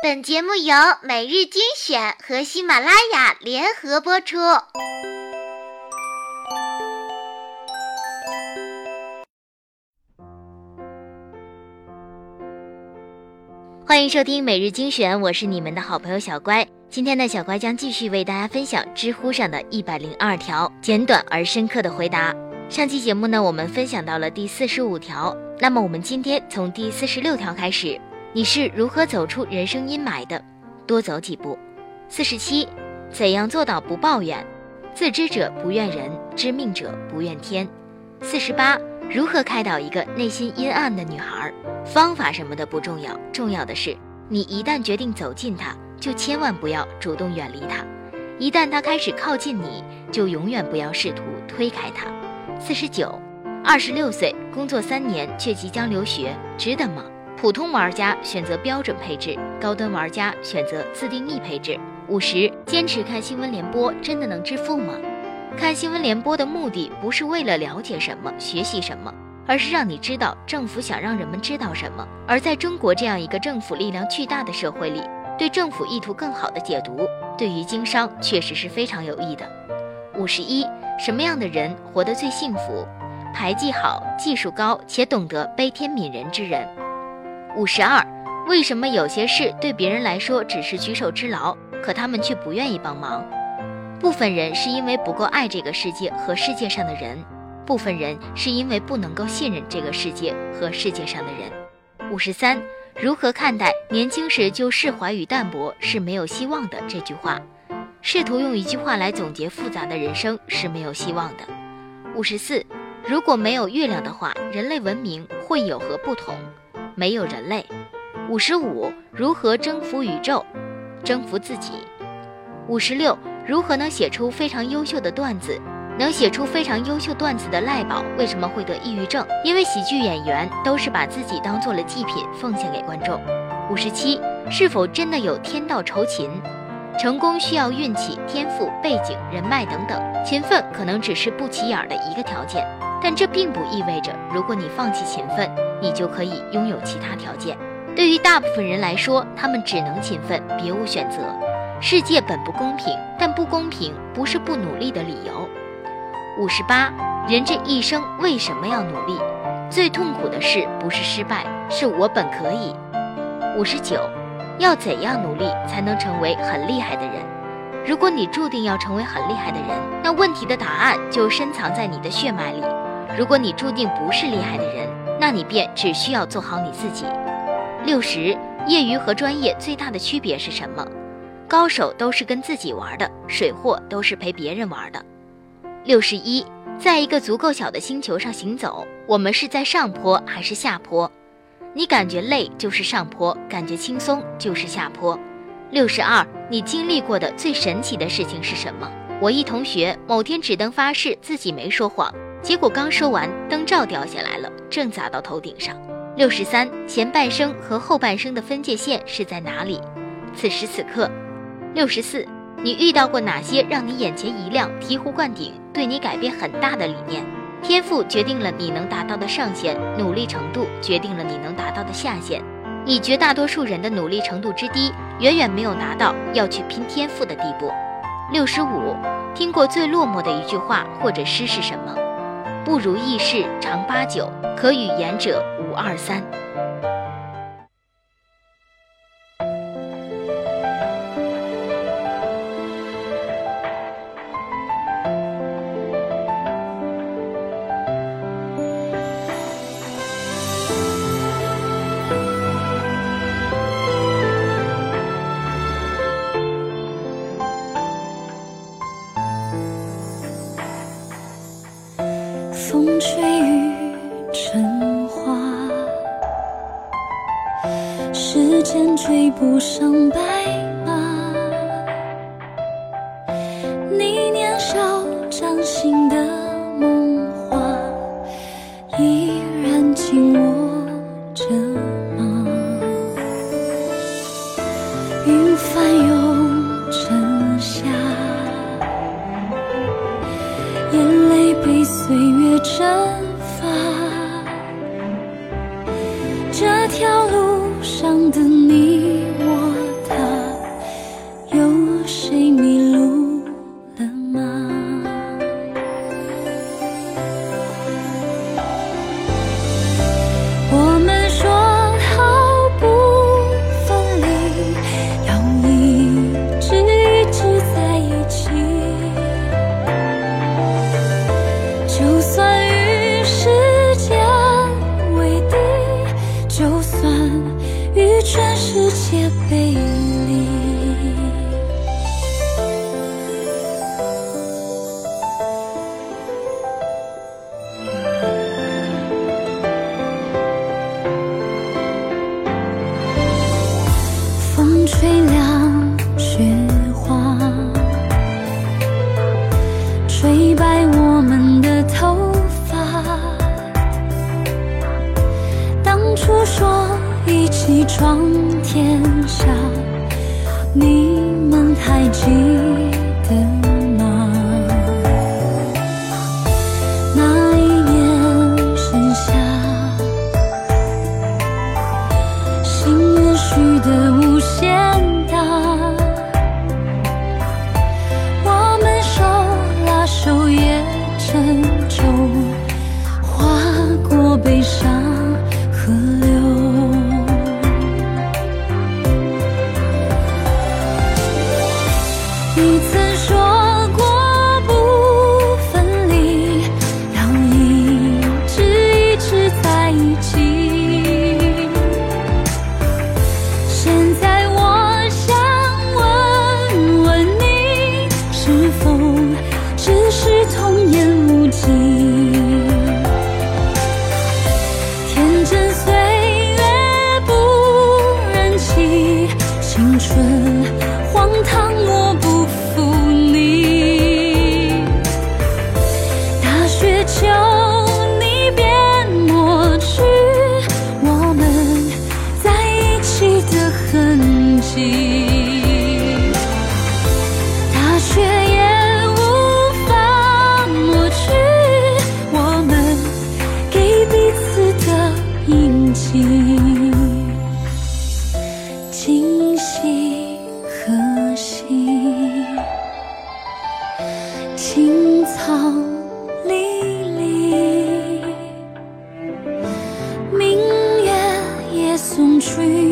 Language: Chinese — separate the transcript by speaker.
Speaker 1: 本节目由每日精选和喜马拉雅联合播出。欢迎收听每日精选，我是你们的好朋友小乖。今天呢，小乖将继续为大家分享知乎上的一百零二条简短而深刻的回答。上期节目呢，我们分享到了第四十五条，那么我们今天从第四十六条开始。你是如何走出人生阴霾的？多走几步。四十七，怎样做到不抱怨？自知者不怨人，知命者不怨天。四十八，如何开导一个内心阴暗的女孩？方法什么的不重要，重要的是你一旦决定走近她，就千万不要主动远离她；一旦她开始靠近你，就永远不要试图推开她。四十九，二十六岁，工作三年却即将留学，值得吗？普通玩家选择标准配置，高端玩家选择自定义配置。五十，坚持看新闻联播真的能致富吗？看新闻联播的目的不是为了了解什么、学习什么，而是让你知道政府想让人们知道什么。而在中国这样一个政府力量巨大的社会里，对政府意图更好的解读，对于经商确实是非常有益的。五十一，什么样的人活得最幸福？牌技好、技术高且懂得悲天悯人之人。五十二，为什么有些事对别人来说只是举手之劳，可他们却不愿意帮忙？部分人是因为不够爱这个世界和世界上的人，部分人是因为不能够信任这个世界和世界上的人。五十三，如何看待年轻时就释怀与淡泊是没有希望的这句话？试图用一句话来总结复杂的人生是没有希望的。五十四，如果没有月亮的话，人类文明会有何不同？没有人类。五十五，如何征服宇宙？征服自己。五十六，如何能写出非常优秀的段子？能写出非常优秀段子的赖宝为什么会得抑郁症？因为喜剧演员都是把自己当做了祭品奉献给观众。五十七，是否真的有天道酬勤？成功需要运气、天赋、背景、人脉等等，勤奋可能只是不起眼的一个条件。但这并不意味着，如果你放弃勤奋，你就可以拥有其他条件。对于大部分人来说，他们只能勤奋，别无选择。世界本不公平，但不公平不是不努力的理由。五十八，人这一生为什么要努力？最痛苦的事不是失败，是我本可以。五十九，要怎样努力才能成为很厉害的人？如果你注定要成为很厉害的人，那问题的答案就深藏在你的血脉里。如果你注定不是厉害的人，那你便只需要做好你自己。六十，业余和专业最大的区别是什么？高手都是跟自己玩的，水货都是陪别人玩的。六十一，在一个足够小的星球上行走，我们是在上坡还是下坡？你感觉累就是上坡，感觉轻松就是下坡。六十二，你经历过的最神奇的事情是什么？我一同学某天指灯发誓自己没说谎。结果刚说完，灯罩掉下来了，正砸到头顶上。六十三，前半生和后半生的分界线是在哪里？此时此刻。六十四，你遇到过哪些让你眼前一亮、醍醐灌顶、对你改变很大的理念？天赋决定了你能达到的上限，努力程度决定了你能达到的下限。你绝大多数人的努力程度之低，远远没有达到要去拼天赋的地步。六十五，听过最落寞的一句话或者诗是什么？不如意事常八九，可与言者无二三。
Speaker 2: 风吹雨成花，时间追不上白马。你年少掌心的蒸发，这条路上的。闯天下，你们还记得吗？那一年盛夏，心愿许得无限大，我们手拉手也沉重。只是童言无忌青草离离明月也送君